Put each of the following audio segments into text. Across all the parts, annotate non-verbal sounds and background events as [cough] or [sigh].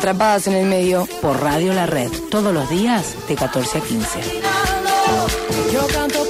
Atrapadas en el medio por Radio La Red, todos los días de 14 a 15. Yo canto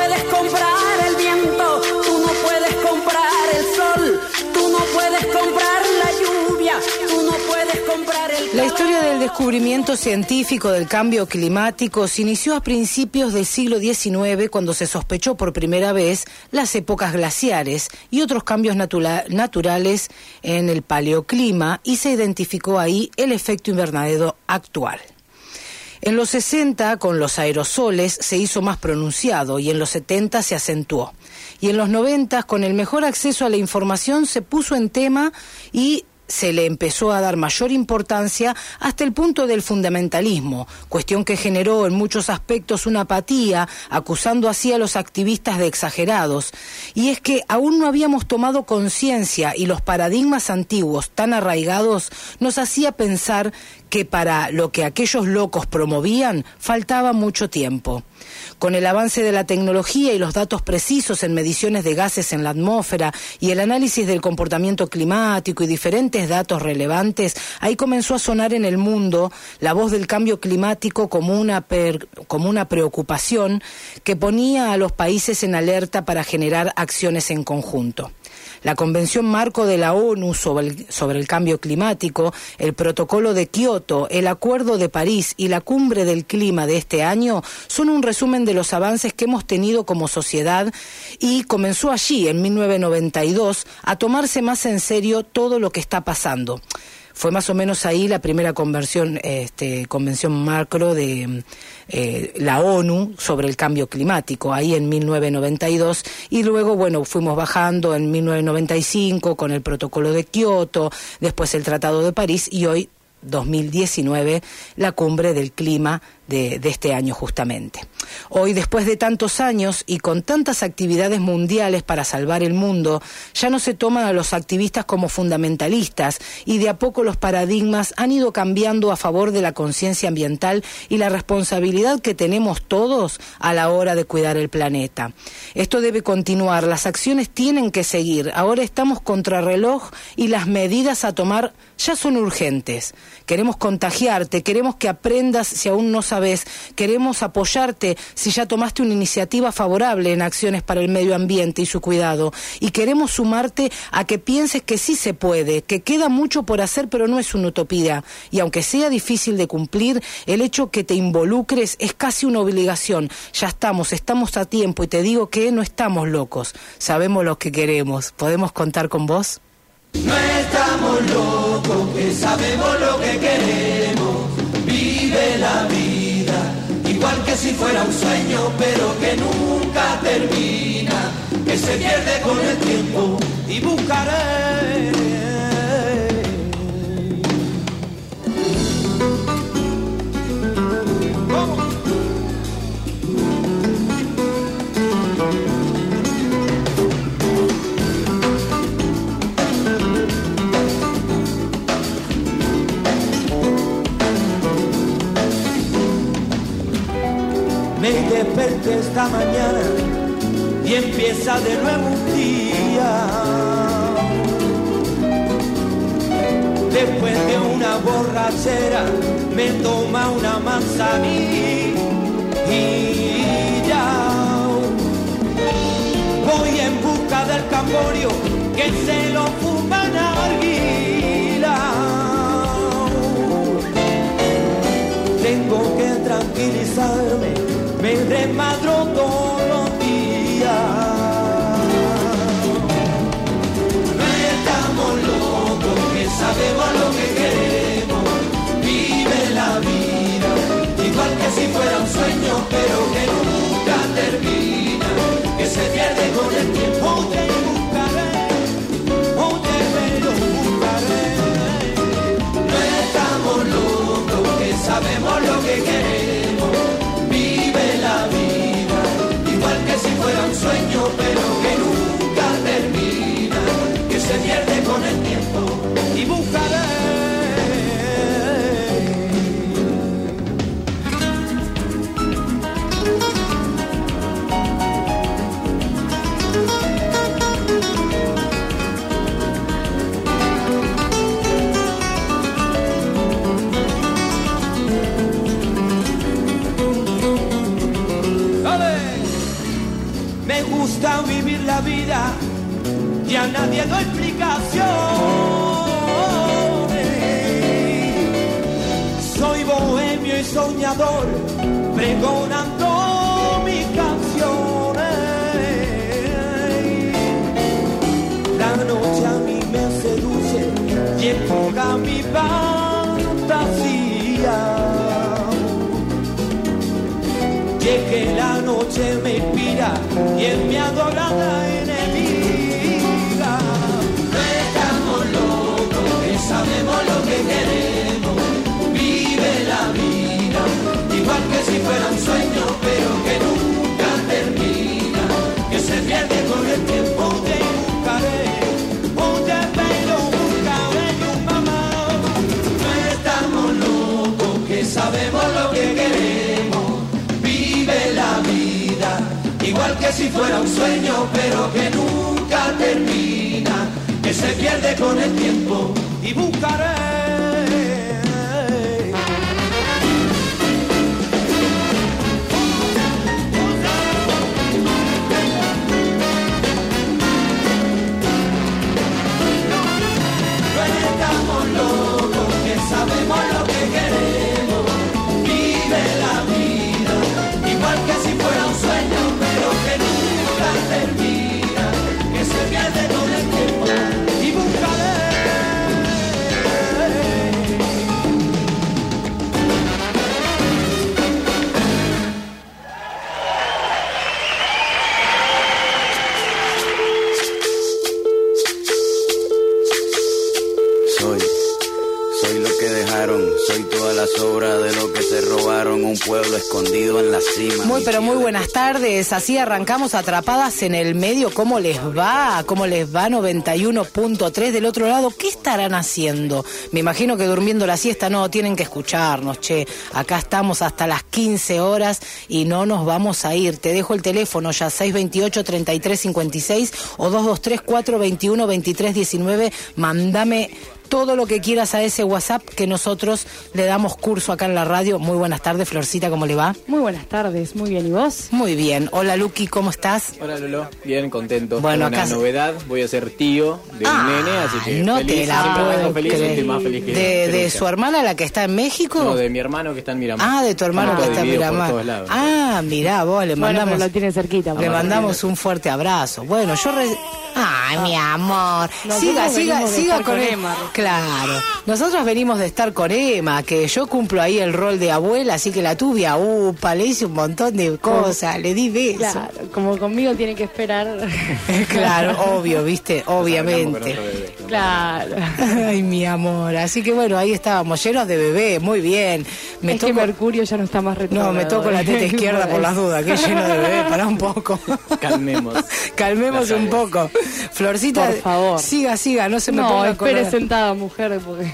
comprar el viento, tú no puedes comprar el sol, tú no puedes comprar la lluvia, tú no puedes comprar el La historia del descubrimiento científico del cambio climático se inició a principios del siglo XIX cuando se sospechó por primera vez las épocas glaciares y otros cambios naturales en el paleoclima y se identificó ahí el efecto invernadero actual. En los 60, con los aerosoles, se hizo más pronunciado y en los 70 se acentuó. Y en los 90, con el mejor acceso a la información, se puso en tema y se le empezó a dar mayor importancia hasta el punto del fundamentalismo, cuestión que generó en muchos aspectos una apatía, acusando así a los activistas de exagerados. Y es que aún no habíamos tomado conciencia y los paradigmas antiguos tan arraigados nos hacía pensar que para lo que aquellos locos promovían faltaba mucho tiempo. Con el avance de la tecnología y los datos precisos en mediciones de gases en la atmósfera y el análisis del comportamiento climático y diferentes datos relevantes, ahí comenzó a sonar en el mundo la voz del cambio climático como una, como una preocupación que ponía a los países en alerta para generar acciones en conjunto. La Convención Marco de la ONU sobre el, sobre el Cambio Climático, el Protocolo de Kioto, el Acuerdo de París y la Cumbre del Clima de este año son un resumen de los avances que hemos tenido como sociedad y comenzó allí, en 1992, a tomarse más en serio todo lo que está pasando. Fue más o menos ahí la primera conversión, este, convención macro de eh, la ONU sobre el cambio climático, ahí en 1992, y luego, bueno, fuimos bajando en 1995 con el protocolo de Kioto, después el Tratado de París y hoy 2019 la cumbre del clima de, este año justamente. Hoy, después de tantos años y con tantas actividades mundiales para salvar el mundo, ya no se toman a los activistas como fundamentalistas y de a poco los paradigmas han ido cambiando a favor de la conciencia ambiental y la responsabilidad que tenemos todos a la hora de cuidar el planeta. Esto debe continuar, las acciones tienen que seguir. Ahora estamos contra reloj y las medidas a tomar ya son urgentes. Queremos contagiarte, queremos que aprendas si aún no sabes, queremos apoyarte si ya tomaste una iniciativa favorable en acciones para el medio ambiente y su cuidado. Y queremos sumarte a que pienses que sí se puede, que queda mucho por hacer, pero no es una utopía. Y aunque sea difícil de cumplir, el hecho que te involucres es casi una obligación. Ya estamos, estamos a tiempo y te digo que no estamos locos. Sabemos lo que queremos. ¿Podemos contar con vos? No estamos locos, que sabemos lo que queremos. Si fuera un sueño, pero que nunca termina, que se pierde con el tiempo y buscaré. Esta mañana y empieza de nuevo un día. Después de una borrachera me toma una manzanilla voy en busca del camborio que se lo fuman arguila. Tengo que tranquilizarme, me desmadro sueño, pero tardes. Así arrancamos atrapadas en el medio. ¿Cómo les va? ¿Cómo les va? 91.3 del otro lado. ¿Qué estarán haciendo? Me imagino que durmiendo la siesta no, tienen que escucharnos, che. Acá estamos hasta las 15 horas y no nos vamos a ir. Te dejo el teléfono ya 628-3356 o 223-421-2319. Mándame todo lo que quieras a ese WhatsApp que nosotros le damos curso acá en la radio. Muy buenas tardes, Florcita, ¿cómo le va? Muy buenas tardes, muy bien. ¿Y vos? Muy bien. Hola, Luqui, ¿cómo estás? Hola Lolo, bien contento. Bueno, Con una acá- novedad, voy a ser tío de un nene, así que no feliz, te la siempre puedo feliz, creer. más feliz que de, que su hermana, la que está en México. No, de mi hermano que está en Miramar. Ah, de tu hermano que Estamos está en Miramar. lados. Ah, mirá, vos le Bueno, mandamos, lo tiene cerquita. le mandamos un fuerte abrazo. Bueno, yo re- Ay, mi amor. Nosotros Siga, siga, siga con con Emma. Claro. Nosotros venimos de estar con Emma, que yo cumplo ahí el rol de abuela, así que la tuve a upa, le hice un montón de cosas, le di besos. Claro, como conmigo tiene que esperar. [laughs] Claro, obvio, viste, obviamente. bebé. claro. [laughs] Ay, mi amor. Así que bueno, ahí estábamos, llenos de bebé, muy bien. Me es que Mercurio ya no está más retrógrado. No, me toco la teta izquierda por las dudas, que es lleno de bebé, para un poco. [laughs] Calmemos. Calmemos un poco. Florcita, Por favor. siga, siga, no se me No, ponga espere sentada, mujer, porque...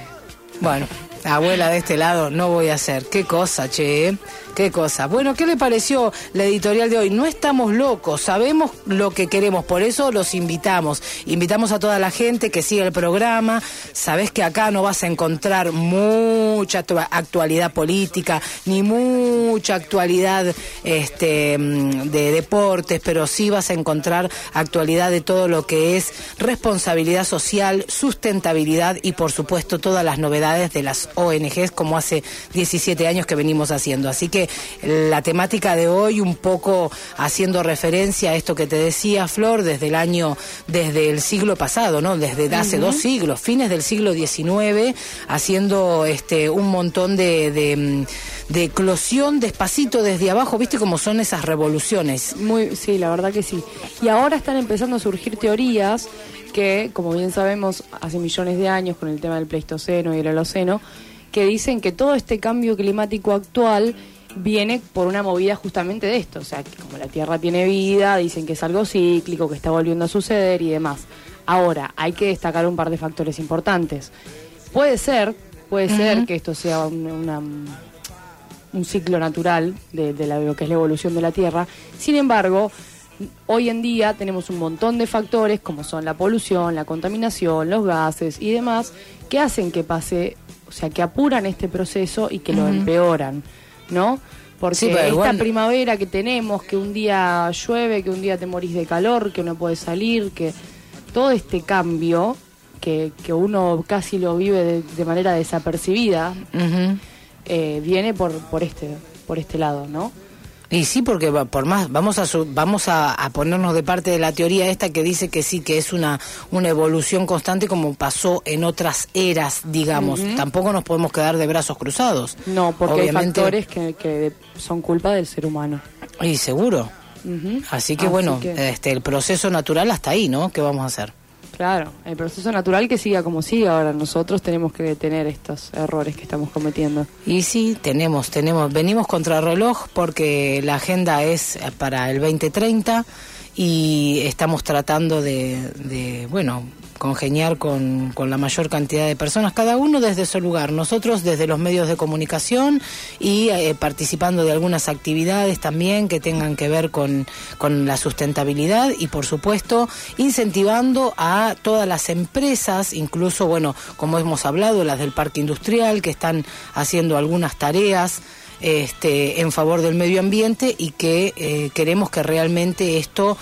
Bueno, abuela de este lado no voy a hacer. Qué cosa, che. Qué cosa. Bueno, ¿qué le pareció la editorial de hoy? No estamos locos, sabemos lo que queremos, por eso los invitamos. Invitamos a toda la gente que siga el programa. Sabés que acá no vas a encontrar mucha actu- actualidad política, ni mucha actualidad este, mm, de deportes, pero sí vas a encontrar actualidad de todo lo que es responsabilidad social, sustentabilidad y por supuesto todas las novedades de las ONGs como hace 17 años que venimos haciendo. Así que la temática de hoy un poco haciendo referencia a esto que te decía Flor desde el año, desde el siglo pasado, ¿no? Desde hace dos siglos, fines del siglo XIX, haciendo este un montón de, de, de eclosión despacito desde abajo, ¿viste cómo son esas revoluciones? Muy, sí, la verdad que sí. Y ahora están empezando a surgir teorías que, como bien sabemos, hace millones de años con el tema del Pleistoceno y el Holoceno, que dicen que todo este cambio climático actual viene por una movida justamente de esto. O sea, que como la Tierra tiene vida, dicen que es algo cíclico, que está volviendo a suceder y demás. Ahora, hay que destacar un par de factores importantes. Puede ser, puede ser que esto sea un- una un ciclo natural de, de la- lo que es la evolución de la Tierra. Sin embargo, hoy en día tenemos un montón de factores como son la polución, la contaminación, los gases y demás que hacen que pase, o sea, que apuran este proceso y que lo empeoran, ¿no? Porque Sí, esta primavera que tenemos, que un día llueve, que un día te morís de calor, que no puedes salir, que todo este cambio que, que uno casi lo vive de, de manera desapercibida, eh, viene por, por este por este lado, ¿no? Y sí, porque va- por más vamos a su- vamos a, a ponernos de parte de la teoría esta que dice que sí que es una una evolución constante como pasó en otras eras, digamos. Tampoco nos podemos quedar de brazos cruzados. No, porque hay Obviamente- factores que, que son culpa del ser humano. Y seguro. Así que Así bueno, que- este el proceso natural hasta ahí, ¿no? ¿Qué vamos a hacer? Claro, el proceso natural que siga como siga. Ahora nosotros tenemos que detener estos errores que estamos cometiendo. Y sí, tenemos, tenemos, venimos contra reloj porque la agenda es para el 2030 y estamos tratando de, de, bueno, congeniar con, con la mayor cantidad de personas, cada uno desde su lugar, nosotros desde los medios de comunicación y eh, participando de algunas actividades también que tengan que ver con, con la sustentabilidad y por supuesto incentivando a todas las empresas, incluso, bueno, como hemos hablado, las del parque industrial que están haciendo algunas tareas este, en favor del medio ambiente y que eh, queremos que realmente esto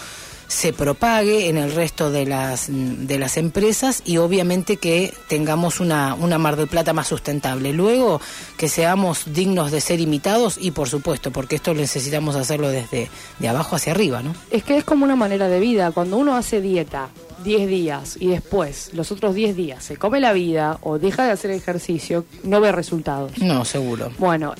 se propague en el resto de las de las empresas y obviamente que tengamos una, una Mar del Plata más sustentable. Luego que seamos dignos de ser imitados y por supuesto, porque esto necesitamos hacerlo desde de abajo hacia arriba, ¿no? Es que es como una manera de vida. Cuando uno hace dieta 10 días y después los otros 10 días se come la vida o deja de hacer ejercicio, no ve resultados. No, seguro. Bueno,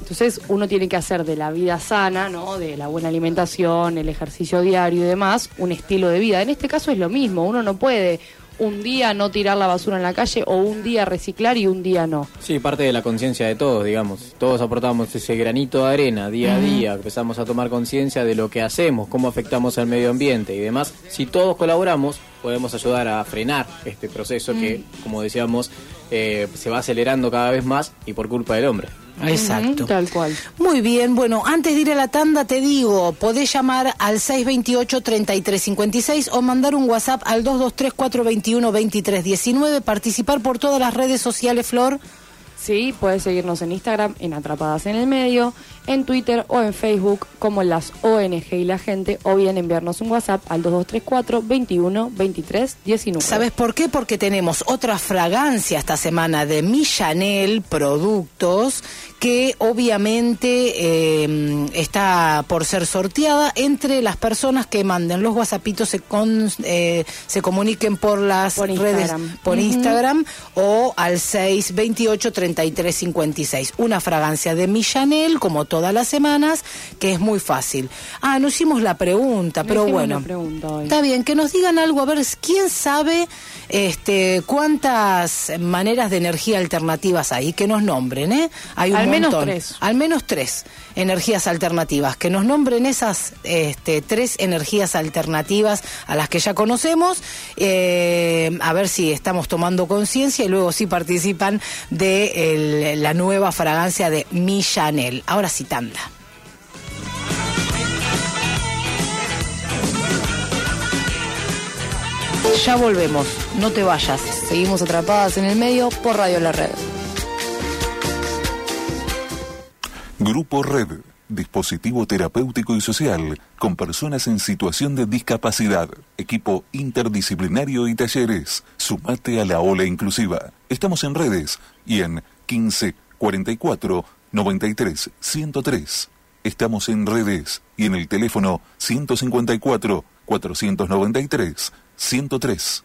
entonces uno tiene que hacer de la vida sana, ¿no? De la buena alimentación, el ejercicio diario y demás, un estilo de vida. En este caso es lo mismo, uno no puede un día no tirar la basura en la calle o un día reciclar y un día no. Sí, parte de la conciencia de todos, digamos. Todos aportamos ese granito de arena día a día, empezamos a tomar conciencia de lo que hacemos, cómo afectamos al medio ambiente y demás. Si todos colaboramos, podemos ayudar a frenar este proceso que, como decíamos, eh, se va acelerando cada vez más y por culpa del hombre. Exacto. Tal cual. Muy bien, bueno, antes de ir a la tanda te digo, podés llamar al 628-3356 o mandar un WhatsApp al 223-421-2319, participar por todas las redes sociales, Flor. Sí, puedes seguirnos en Instagram en Atrapadas en el Medio, en Twitter o en Facebook como las ONG y la gente, o bien enviarnos un WhatsApp al 2234 21 23 19. ¿Sabes por qué? Porque tenemos otra fragancia esta semana de Mi Chanel Productos que obviamente eh, está por ser sorteada entre las personas que manden los whatsappitos se, con- eh, se comuniquen por las Por redes por Ujú. Instagram o al 628 33 56 una fragancia de Mi Chanel como todas las semanas que es muy fácil ah no hicimos la pregunta No pero bueno la pregunta hoy. Está bien, que nos digan algo, a ver, ¿quién sabe este, cuántas maneras de energía alternativas hay? Que nos nombren, ¿eh? Hay un Al menos montón. tres. Al menos tres energías alternativas. Que nos nombren esas este, tres energías alternativas a las que ya conocemos, eh, a ver si estamos tomando conciencia y luego si participan de el- la nueva fragancia de Mi Chanel. Ahora sí, tanda. Ya volvemos, no te vayas. Seguimos atrapadas en el medio por Radio La Red. Grupo Red, dispositivo terapéutico y social con personas en situación de discapacidad, equipo interdisciplinario y talleres. Sumate a la ola inclusiva. Estamos en redes y en 15 44 93 103. Estamos en redes y en el teléfono 154 493 103.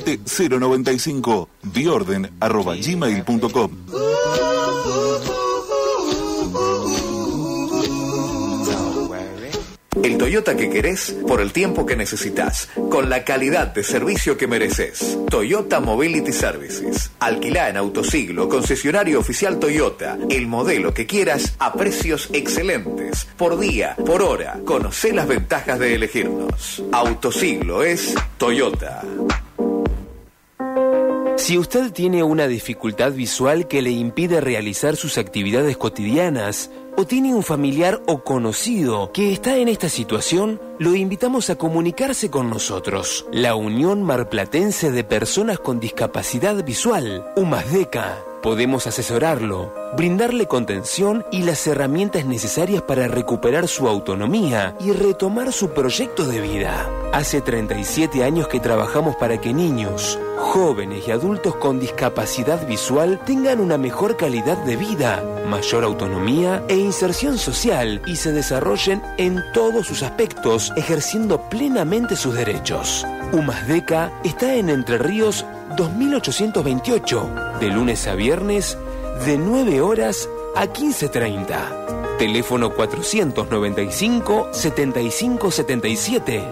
095 biorden arroba gmail.com El Toyota que querés por el tiempo que necesitas, con la calidad de servicio que mereces. Toyota Mobility Services. Alquilá en Autosiglo, concesionario oficial Toyota. El modelo que quieras a precios excelentes. Por día, por hora. Conocé las ventajas de elegirnos. Autosiglo es Toyota. Si usted tiene una dificultad visual que le impide realizar sus actividades cotidianas, o tiene un familiar o conocido que está en esta situación, lo invitamos a comunicarse con nosotros. La Unión Marplatense de Personas con Discapacidad Visual, UMASDECA. Podemos asesorarlo, brindarle contención y las herramientas necesarias para recuperar su autonomía y retomar su proyecto de vida. Hace 37 años que trabajamos para que niños, jóvenes y adultos con discapacidad visual tengan una mejor calidad de vida, mayor autonomía e inserción social y se desarrollen en todos sus aspectos, ejerciendo plenamente sus derechos. UMASDECA está en Entre Ríos 2828, de lunes a viernes, de 9 horas a 15.30. Teléfono 495-7577.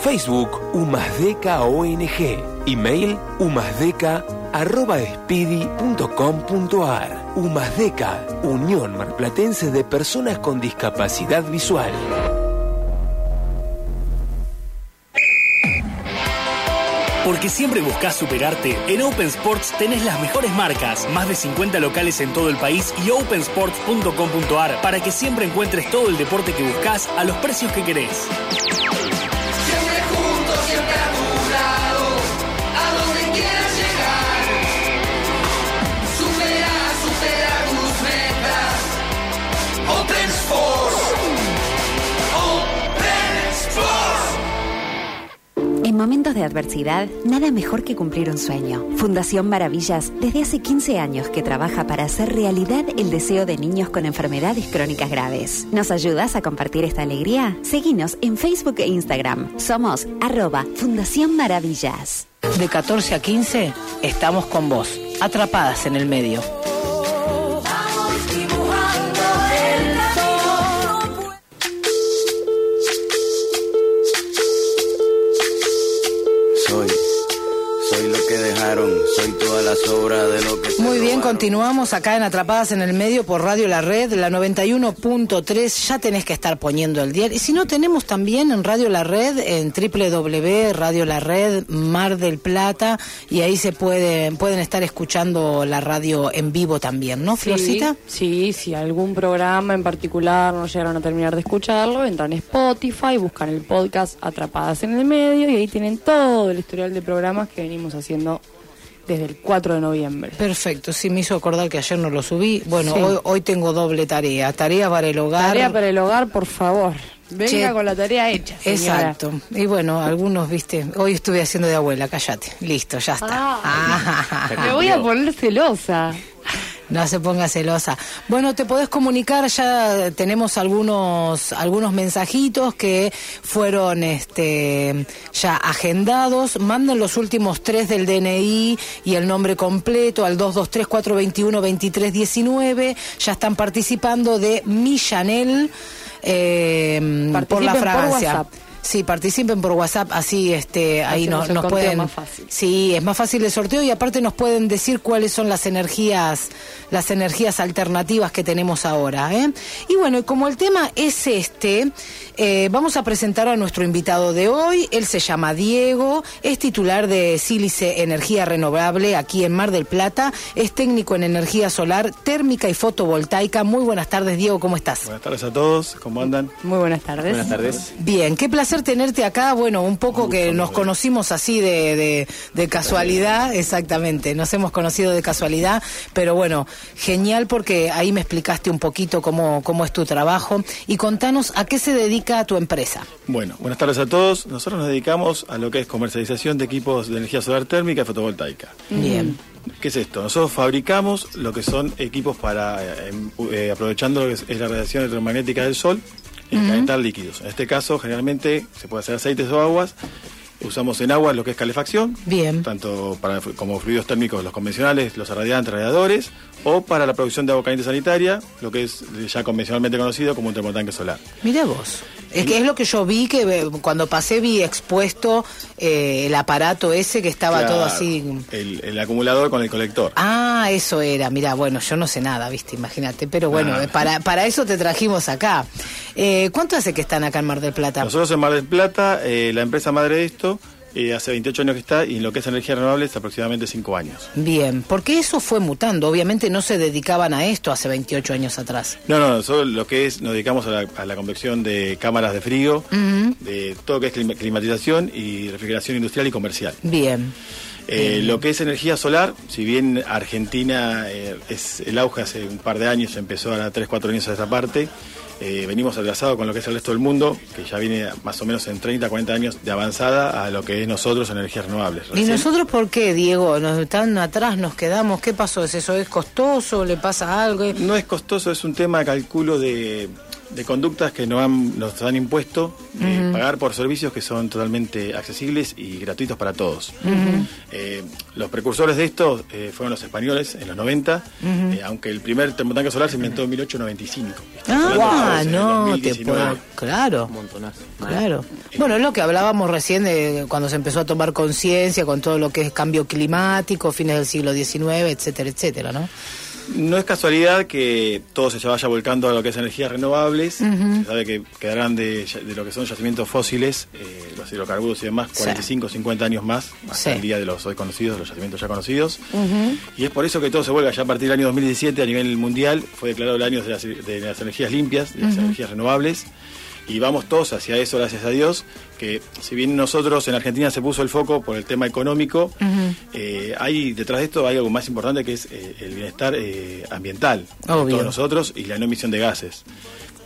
Facebook Umasdeca ONG. Email umasdeca arroba speedy.com.ar. Umasdeca, Unión Marplatense de Personas con Discapacidad Visual. Porque siempre buscas superarte, en Open Sports tenés las mejores marcas, más de 50 locales en todo el país y opensports.com.ar para que siempre encuentres todo el deporte que buscas a los precios que querés. Momentos de adversidad, nada mejor que cumplir un sueño. Fundación Maravillas, desde hace 15 años que trabaja para hacer realidad el deseo de niños con enfermedades crónicas graves. ¿Nos ayudas a compartir esta alegría? Seguinos en Facebook e Instagram. Somos arroba Fundación Maravillas. De 14 a 15 estamos con vos, atrapadas en el medio. Lo que dejaron, soy toda la sobra de lo que se Muy bien, robaron. continuamos acá en Atrapadas en el Medio por Radio La Red, la 91.3. Ya tenés que estar poniendo el diario. Y si no, tenemos también en Radio La Red, en www, Radio La Red, Mar del Plata, y ahí se puede, pueden estar escuchando la radio en vivo también, ¿no, Florcita? Sí, si algún programa en particular no llegaron a terminar de escucharlo, entran a Spotify, buscan el podcast Atrapadas en el Medio y ahí tienen todo el historial de programas que venimos haciendo desde el 4 de noviembre. Perfecto, sí, me hizo acordar que ayer no lo subí. Bueno, Sí. hoy, hoy tengo doble tarea. Tarea para el hogar. Tarea para el hogar, por favor. Venga Che, con la tarea hecha. señora. Exacto. Y bueno, algunos, viste, hoy estuve haciendo de abuela, cállate. Listo, ya está. Ah. Me voy a poner celosa. No se ponga celosa. Bueno, te podés comunicar, ya tenemos algunos algunos mensajitos que fueron este ya agendados. Manden los últimos tres del DNI y el nombre completo al 223-421-2319. Ya están participando de Mi Chanel eh, por la por Francia. Sí, participen por WhatsApp, así este ahí Hacemos nos, el nos pueden más fácil. Sí, es más fácil el sorteo y aparte nos pueden decir cuáles son las energías, las energías alternativas que tenemos ahora. ¿eh? Y bueno, y como el tema es este, eh, vamos a presentar a nuestro invitado de hoy. Él se llama Diego, es titular de Sílice Energía Renovable aquí en Mar del Plata, es técnico en energía solar, térmica y fotovoltaica. Muy buenas tardes, Diego, ¿cómo estás? Buenas tardes a todos, ¿cómo andan? Muy buenas tardes. Buenas tardes. Bien, qué placer tenerte acá. Bueno, un poco que nos conocimos así de, de, de casualidad, exactamente, nos hemos conocido de casualidad, pero bueno, genial porque ahí me explicaste un poquito cómo, cómo es tu trabajo y contanos a qué se dedica tu empresa. Bueno, buenas tardes a todos. Nosotros nos dedicamos a lo que es comercialización de equipos de energía solar térmica y fotovoltaica. Bien. ¿Qué es esto? Nosotros fabricamos lo que son equipos para, eh, em- eh, aprovechando lo que es la radiación electromagnética del sol, y calentar líquidos. En este caso, generalmente, se puede hacer aceites o aguas. Usamos en agua lo que es calefacción, Bien. tanto para como fluidos térmicos los convencionales, los radiantes, radiadores, o para la producción de agua caliente sanitaria, lo que es ya convencionalmente conocido como un termotanque solar. Mira vos. Es que es lo que yo vi que eh, cuando pasé vi expuesto eh, el aparato ese que estaba Claro, todo así. El, el acumulador con el colector. Ah, eso era. Mira, bueno, yo no sé nada, viste, imagínate. Pero bueno, Ah. eh, para, para eso te trajimos acá. Eh, ¿Cuánto hace que están acá en Mar del Plata? Nosotros en Mar del Plata, eh, la empresa madre de esto, eh, hace 28 años que está y en lo que es energía renovable es aproximadamente 5 años. Bien, porque eso fue mutando. Obviamente no se dedicaban a esto hace 28 años atrás. No, no, nosotros lo que es, nos dedicamos a la, a la conversión de cámaras de frío, de todo lo que es clima- climatización y refrigeración industrial y comercial. Bien. Eh, lo que es energía solar, si bien Argentina eh, es el auge hace un par de años, empezó a 3, 4 años a esta parte, eh, venimos atrasados con lo que es el resto del mundo, que ya viene más o menos en 30, 40 años de avanzada a lo que es nosotros energías renovables. ¿Y nosotros por qué, Diego? ¿Nos tan atrás nos quedamos? ¿Qué pasó? ¿Es eso? ¿Es costoso? ¿Le pasa algo? No es costoso, es un tema, calculo, de, de conductas que nos han, nos han impuesto Ujú. pagar por servicios que son totalmente accesibles y gratuitos para todos. Eh, los precursores de esto eh, fueron los españoles en los 90, Ujú. eh, aunque el primer termotanque solar se inventó en 1895. Ah, de no, te 2019. puedo. Claro. Claro. Bueno, es lo que hablábamos recién de cuando se empezó a tomar conciencia con todo lo que es cambio climático, fines del siglo XIX, etcétera, etcétera, ¿no? No es casualidad que todo se vaya volcando a lo que es energías renovables. Se sabe que quedarán de, de lo que son yacimientos fósiles, eh, los hidrocarburos y demás, Sí. 45, 50 años más, hasta Sí. el día de los hoy conocidos, los yacimientos ya conocidos. Y es por eso que todo se vuelve, ya a partir del año 2017 a nivel mundial, fue declarado el año de las, de las energías limpias, de las energías renovables. Y vamos todos hacia eso, gracias a Dios, que si bien nosotros en Argentina se puso el foco por el tema económico, eh, hay detrás de esto hay algo más importante que es eh, el bienestar eh, ambiental de todos nosotros y la no emisión de gases.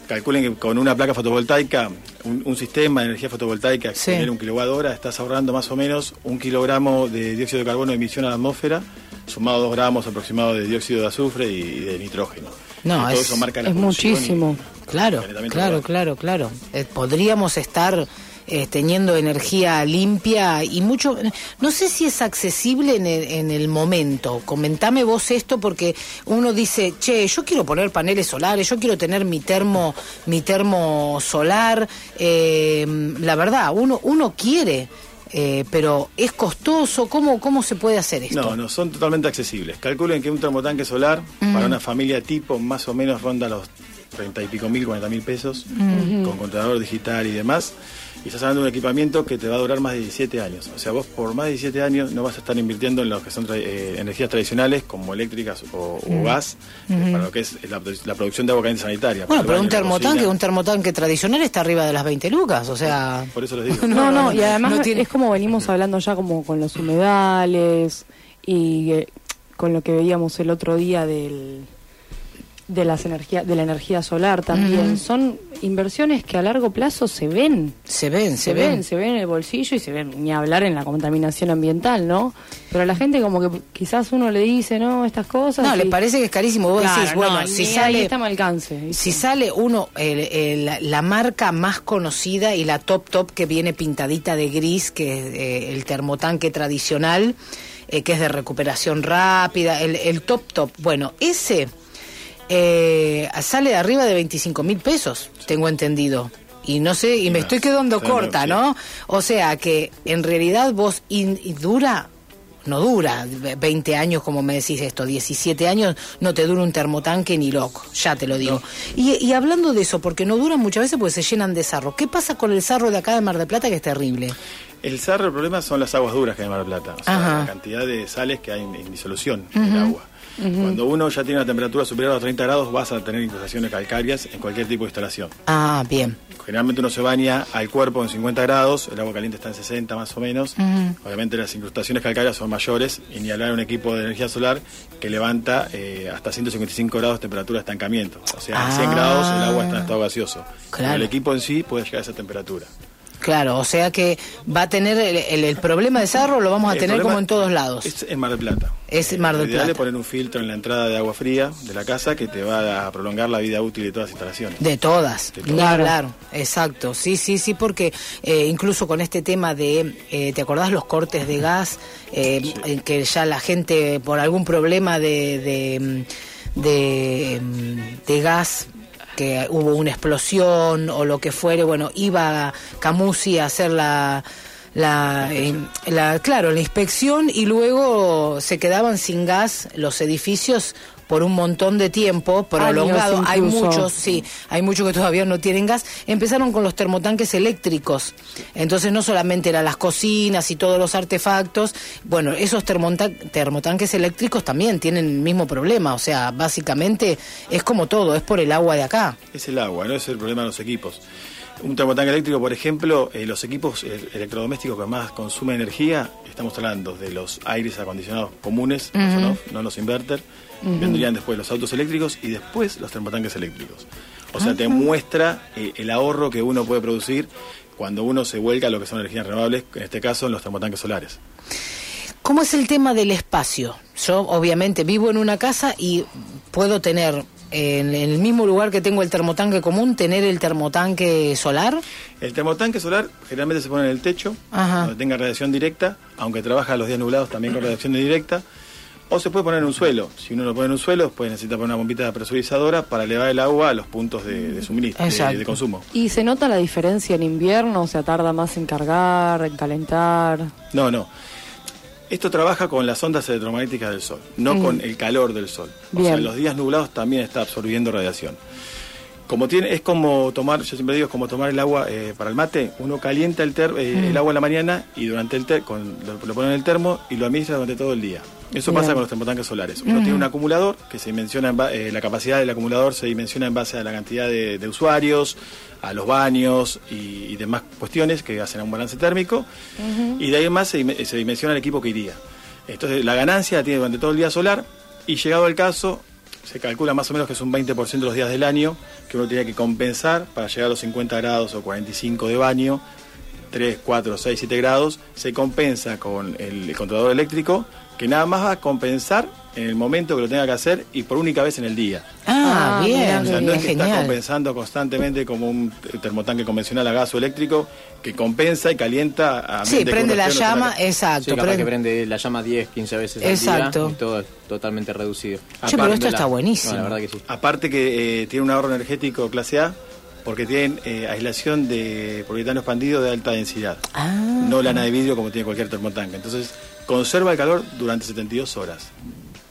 calculen que con una placa fotovoltaica, un, un sistema de energía fotovoltaica que Sí. genera un kilowatt hora, estás ahorrando más o menos un kilogramo de dióxido de carbono de emisión a la atmósfera, sumado dos gramos aproximados de dióxido de azufre y de nitrógeno. No, es- eso marca la es y- muchísimo. Claro, claro, claro, claro. Eh, podríamos estar eh, teniendo energía limpia y mucho. No sé si es accesible en el, en el momento. Comentame vos esto porque uno dice, che, yo quiero poner paneles solares, yo quiero tener mi termo, mi termo solar. Eh, la verdad, uno, uno quiere. Eh, pero es costoso, ¿Cómo, ¿cómo se puede hacer esto? No, no, son totalmente accesibles. Calculen que un termotanque solar para una familia tipo más o menos ronda los 30 y pico mil, 40 mil pesos, con contador digital y demás. Y estás hablando de un equipamiento que te va a durar más de 17 años. O sea, vos por más de 17 años no vas a estar invirtiendo en lo que son tra- eh, energías tradicionales como eléctricas o, o gas, eh, para lo que es la, la producción de agua caliente sanitaria. Bueno, pero un termotanque, un termotanque tradicional está arriba de las 20 lucas, o sea... Por eso les digo. [laughs] No, no, y además no tiene- es como venimos hablando ya como con los humedales y eh, con lo que veíamos el otro día del de las energías de la energía solar también son inversiones que a largo plazo se ven Se ven, se, se ven, se ven en el bolsillo y se ven ni hablar en la contaminación ambiental no pero a la gente como que quizás uno le dice no estas cosas No, y- le parece que es carísimo. Vos Claro, decís, bueno, no, si ahí sale, está alcance ¿viste? si sale uno, el- la marca más conocida y la top top que viene pintadita de gris, que es eh, el termotanque tradicional, eh, que es de recuperación rápida, el, el top top. Bueno, ese eh, sale de arriba de 25 mil pesos, tengo entendido. Y no sé, y me más. estoy quedando corta. ¿no? O sea que en realidad vos in- y dura no dura 20 años, como me decís esto, 17 años, no te dura un termotanque ni loco, ya te lo digo. Y, y hablando de eso, porque no duran muchas veces porque se llenan de sarro. ¿Qué pasa con el sarro de acá de Mar del Plata que es terrible? El sarro, el problema son las aguas duras que hay en Mar del Plata. O sea, la cantidad de sales que hay en, en disolución en el agua. Cuando uno ya tiene una temperatura superior a los 30 grados, vas a tener incrustaciones calcáreas en cualquier tipo de instalación. Ah, bien. Generalmente uno se baña al cuerpo en 50 grados, el agua caliente está en 60 más o menos. Obviamente las incrustaciones calcáreas son mayores y ni hablar de un equipo de energía solar que levanta eh, hasta 155 grados de temperatura de estancamiento. O sea, en 100 Ah. grados el agua está en estado gaseoso. Pero Claro. el equipo en sí puede llegar a esa temperatura. Claro, o sea que va a tener el, el- el problema de sarro, lo vamos a El tener como en todos lados. Es en Mar del Plata. Es Mar del Plata. poner un filtro en la entrada de agua fría de la casa que te va a prolongar la vida útil de todas las instalaciones. De todas, De todas. hablar, exacto, sí, sí, sí, porque eh, incluso con este tema de, eh, ¿te acordás los cortes de gas? Eh, en que ya la gente por algún problema de, de, de, de gas que hubo una explosión o lo que fuere, bueno, iba a Camusi a hacer la, la, eh, la, claro, la inspección y luego se quedaban sin gas los edificios por un montón de tiempo prolongado. Hay muchos, sí, hay muchos que todavía no tienen gas. Empezaron con los termotanques eléctricos. Entonces no solamente eran las cocinas y todos los artefactos. Bueno, esos termotanques eléctricos también tienen el mismo problema. O sea, básicamente es como todo, es por el agua de acá. Es el agua, no es el problema de los equipos. Un termotanque eléctrico, por ejemplo, eh, los equipos eh, electrodomésticos que más consumen energía, estamos hablando de los aires acondicionados comunes, no los inverter, vendrían después los autos eléctricos y después los termotanques eléctricos. O sea, te muestra eh, el ahorro que uno puede producir cuando uno se vuelca a lo que son energías renovables, en este caso en los termotanques solares. ¿Cómo es el tema del espacio? Yo obviamente vivo en una casa y puedo tener en el mismo lugar que tengo el termotanque común, tener el termotanque solar. El termotanque solar generalmente se pone en el techo, Ajá. donde tenga radiación directa, aunque trabaja los días nublados también con radiación directa, o se puede poner en un suelo. Si uno lo pone en un suelo, después necesita poner una bombita presurizadora para elevar el agua a los puntos de, de suministro, de, de consumo. y se nota la diferencia en invierno o sea tarda más en cargar en calentar No, no. Esto trabaja con las ondas electromagnéticas del sol, no con el calor del sol. O sea, en los días nublados también está absorbiendo radiación. Como tiene, es como tomar, yo siempre digo, es como tomar el agua eh, para el mate. Uno calienta el, ter- eh, Mm. el agua en la mañana y durante el ter- con, lo, lo pone en el termo y lo administra durante todo el día. Eso Bien. pasa con los termotanques solares. Uno Mm. tiene un acumulador que se dimensiona, en eh, la capacidad del acumulador se dimensiona en base a la cantidad de, de usuarios, a los baños y, y demás cuestiones que hacen un balance térmico. Y de ahí en más se dimensiona el equipo que iría. Entonces la ganancia la tiene durante todo el día solar y llegado el caso, se calcula más o menos que es un 20% de los días del año que uno tiene que compensar para llegar a los 50 grados o 45 de baño, 3, 4, 6, 7 grados, se compensa con el controlador eléctrico que nada más va a compensar en el momento que lo tenga que hacer y por única vez en el día. Ah, Ah, bien, O sea, no bien, es que está genial. compensando constantemente como un termotanque convencional a gas o eléctrico que compensa y calienta a Sí, prende la llama, exacto. Sí, capaz prende- que prende la llama 10, 15 veces Exacto. al día y todo totalmente reducido. Che, pero esto La- está buenísimo. No, la verdad que sí. Aparte que eh, tiene un ahorro energético clase A porque tienen eh, aislación de poliuretano expandido de alta densidad. Ah. No lana de vidrio como tiene cualquier termotanque. Entonces conserva el calor durante 72 horas.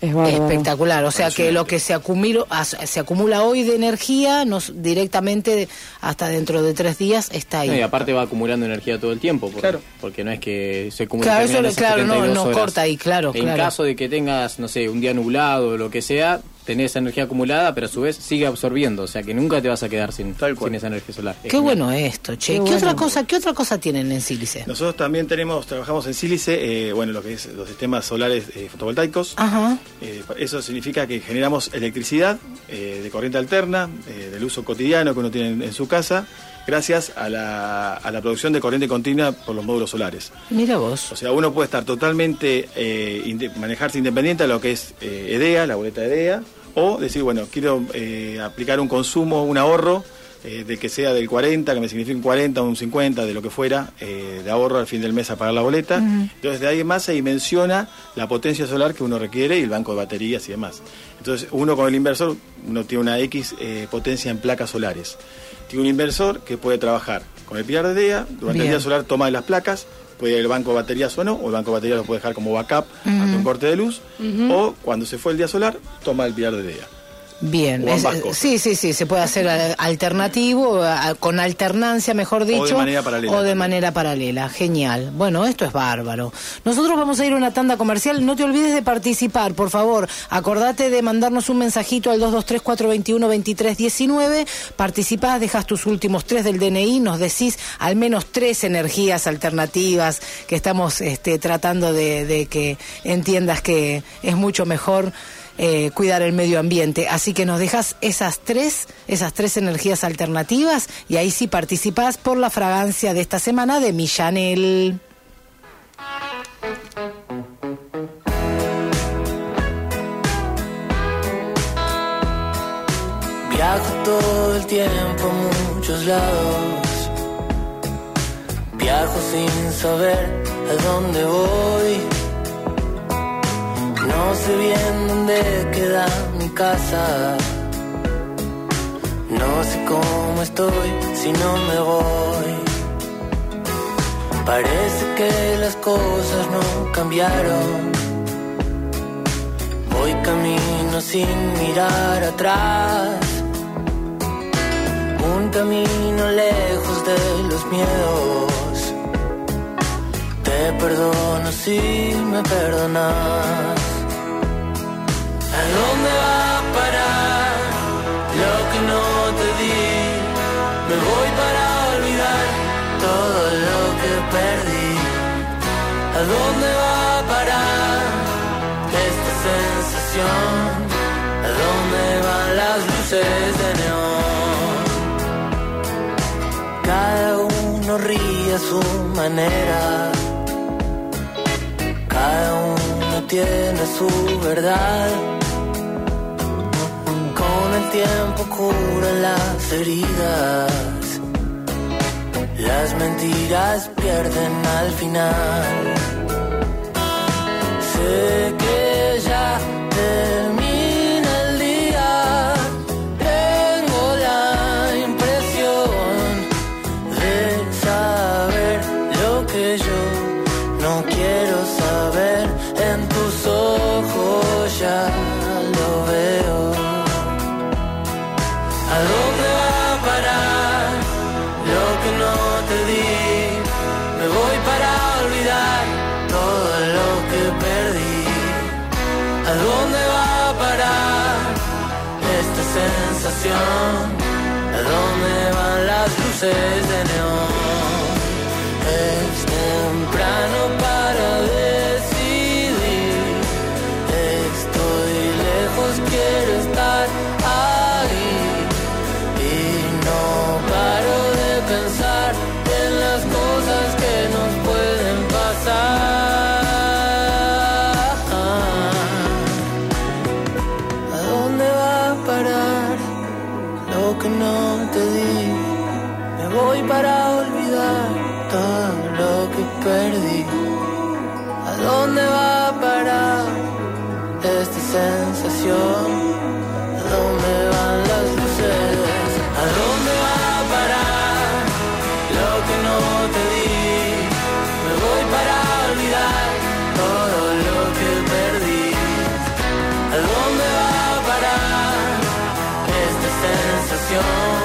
Es. Espectacular, o sea que lo que se acumula, se acumula hoy de energía nos directamente hasta dentro de tres días está ahí. No, y aparte va acumulando energía todo el tiempo, porque, Claro. porque no es que se acumule Claro, eso, claro, no, 72 no horas. corta ahí, claro, En claro. caso de que tengas, no sé, un día nublado o lo que sea, tenés esa energía acumulada, pero a su vez sigue absorbiendo, o sea que nunca te vas a quedar sin, Tal cual. sin esa energía solar. Es Qué genial. bueno esto, che. Qué ¿Qué, bueno. otra cosa, qué otra cosa tienen en Sílice? Nosotros también tenemos, trabajamos en sílice, eh, bueno, lo que es los sistemas solares eh, fotovoltaicos. Ajá. Eh, eso significa que generamos electricidad eh, de corriente alterna, eh, del uso cotidiano que uno tiene en, en su casa, gracias a la, a la producción de corriente continua por los módulos solares. Mira vos. O sea, uno puede estar totalmente, eh, inde- manejarse independiente a lo que es eh, EDEA, la boleta de EDEA, o decir, bueno, quiero eh, aplicar un consumo, un ahorro, eh, de que sea del 40, que me signifique un 40 o un 50, de lo que fuera, eh, de ahorro al fin del mes a pagar la boleta. Entonces, de ahí más se dimensiona la potencia solar que uno requiere y el banco de baterías y demás. Entonces, uno con el inversor, uno tiene una X eh, potencia en placas solares. Tiene un inversor que puede trabajar con el pilar de DEA, durante Bien. el día solar toma las placas, puede ir al banco de baterías o no, o el banco de baterías lo puede dejar como backup ante un corte de luz, o cuando se fue el día solar, toma el pilar de DEA. Bien. O Es- cosas. sí, sí, sí, se puede hacer eh, alternativo, eh, con alternancia, mejor dicho. manera paralela o de manera paralela. Genial. Bueno, esto es bárbaro. Nosotros vamos a ir a una tanda comercial. No te olvides de participar, por favor. Acordate de mandarnos un mensajito al 223-421-2319. Participás, dejas tus últimos tres del DNI, nos decís al menos tres energías alternativas que estamos este, tratando de, de que entiendas que es mucho mejor eh, cuidar el medio ambiente. Así que nos dejas esas tres, esas tres energías alternativas y ahí sí participás por la fragancia de esta semana de mi Chanel. Viajo todo el tiempo a muchos lados. Viajo sin saber a dónde voy. No sé bien dónde queda mi casa. No sé cómo estoy si no me voy. Parece que las cosas no cambiaron. Voy camino sin mirar atrás. Un camino lejos de los miedos. Te perdono si me perdonas. ¿A dónde va a parar lo que no te di? Me voy para olvidar todo lo que perdí. ¿A dónde va a parar esta sensación? ¿A dónde van las luces de neón? Cada uno ríe a su manera. Cada uno tiene su verdad. Tiempo curan las heridas. Las mentiras pierden al final. Sé que ya termina ¿A dónde van las luces sensación?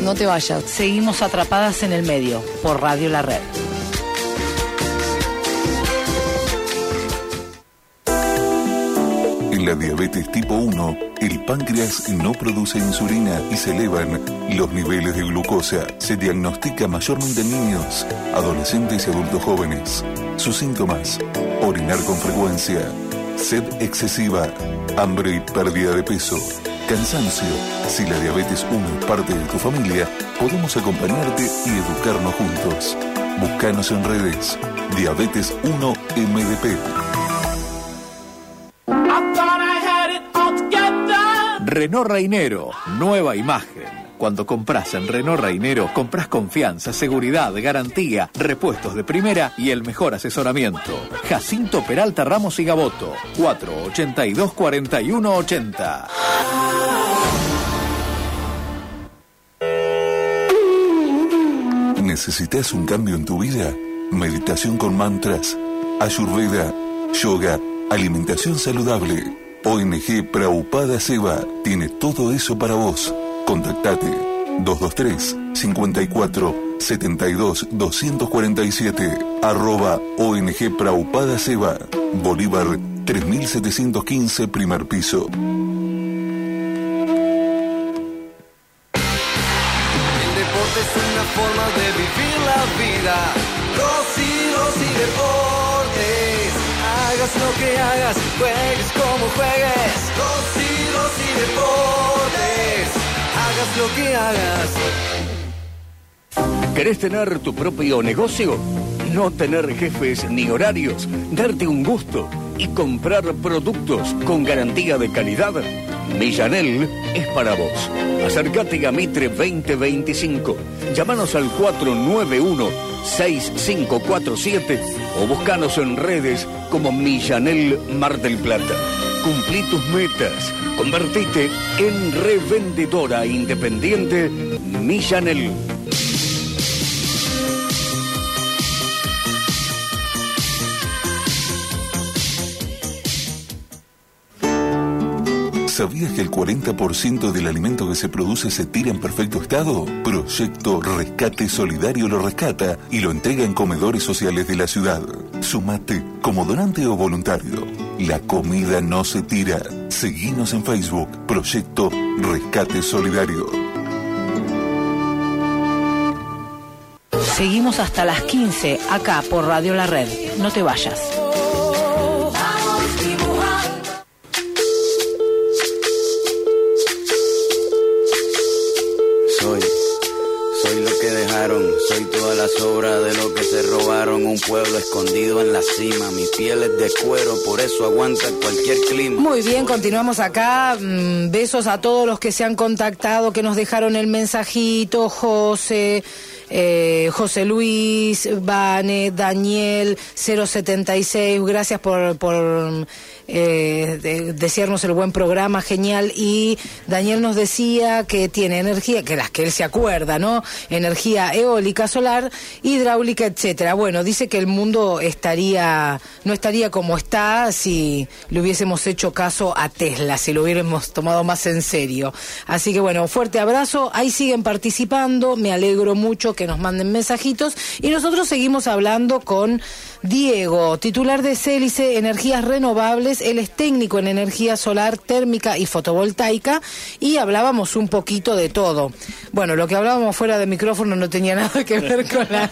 No te vayas. Seguimos atrapadas en el medio por Radio La Red. En la diabetes tipo 1, el páncreas no produce insulina y se elevan los niveles de glucosa. Se diagnostica mayormente en niños, adolescentes y adultos jóvenes. Sus síntomas, orinar con frecuencia, sed excesiva, hambre y pérdida de peso, cansancio. Si la diabetes 1 es parte de tu familia, podemos acompañarte y educarnos juntos. Búscanos en redes. Diabetes 1 MDP. Renault Reinero, nueva imagen. Cuando compras en Renault Reinero, compras confianza, seguridad, garantía, repuestos de primera y el mejor asesoramiento. Jacinto Peralta Ramos y Gaboto, 482 4180. ¿Necesitas un cambio en tu vida? Meditación con mantras, ayurveda, yoga, alimentación saludable. ONG Praupada Seva tiene todo eso para vos. Contactate 223 54 72 247 arroba ONG Praupada Seva Bolívar 3715 primer piso. El deporte es una forma de vivir la vida. Rosy, Rosy Deportes. Hagas lo que hagas, juegues como juegues. Rosy, Rosy Deportes. Lo que hagas. ¿Querés tener tu propio negocio? No tener jefes ni horarios, darte un gusto y comprar productos con garantía de calidad. Millanel es para vos. Acércate a Mitre 2025. Llámanos al 491-6547 o búscanos en redes como Millanel Mar del Plata. Cumplí tus metas. Convertite en revendedora independiente Millanel. ¿Sabías que el 40% del alimento que se produce se tira en perfecto estado? Proyecto Rescate Solidario lo rescata y lo entrega en comedores sociales de la ciudad. Sumate como donante o voluntario. La comida no se tira. Seguinos en Facebook. Proyecto Rescate Solidario. Seguimos hasta las 15 acá por Radio La Red. No te vayas. Soy toda la sobra de lo que se robaron. Un pueblo escondido en la cima, mi piel es de cuero, por eso aguanta cualquier clima. Muy bien, continuamos acá. Mm, besos a todos los que se han contactado, que nos dejaron el mensajito. José, eh, José Luis, Vane, Daniel, 076. Gracias por, por eh, de- desearnos el buen programa, genial. Y Daniel nos decía que tiene energía, que las que él se acuerda, ¿no? Energía eólica, solar, hidráulica, etcétera. Bueno, dice que el mundo estaría, no estaría como está si le hubiésemos hecho caso a Tesla, si lo hubiéramos tomado más en serio. Así que bueno, fuerte abrazo. Ahí siguen participando. Me alegro mucho que nos manden mensajitos. Y nosotros seguimos hablando con Diego, titular de Célice Energías Renovables. Él es técnico en energía solar, térmica y fotovoltaica. Y hablábamos un poquito de todo. Bueno, lo que hablábamos fuera de micrófono no tenía [laughs] nada que ver con la...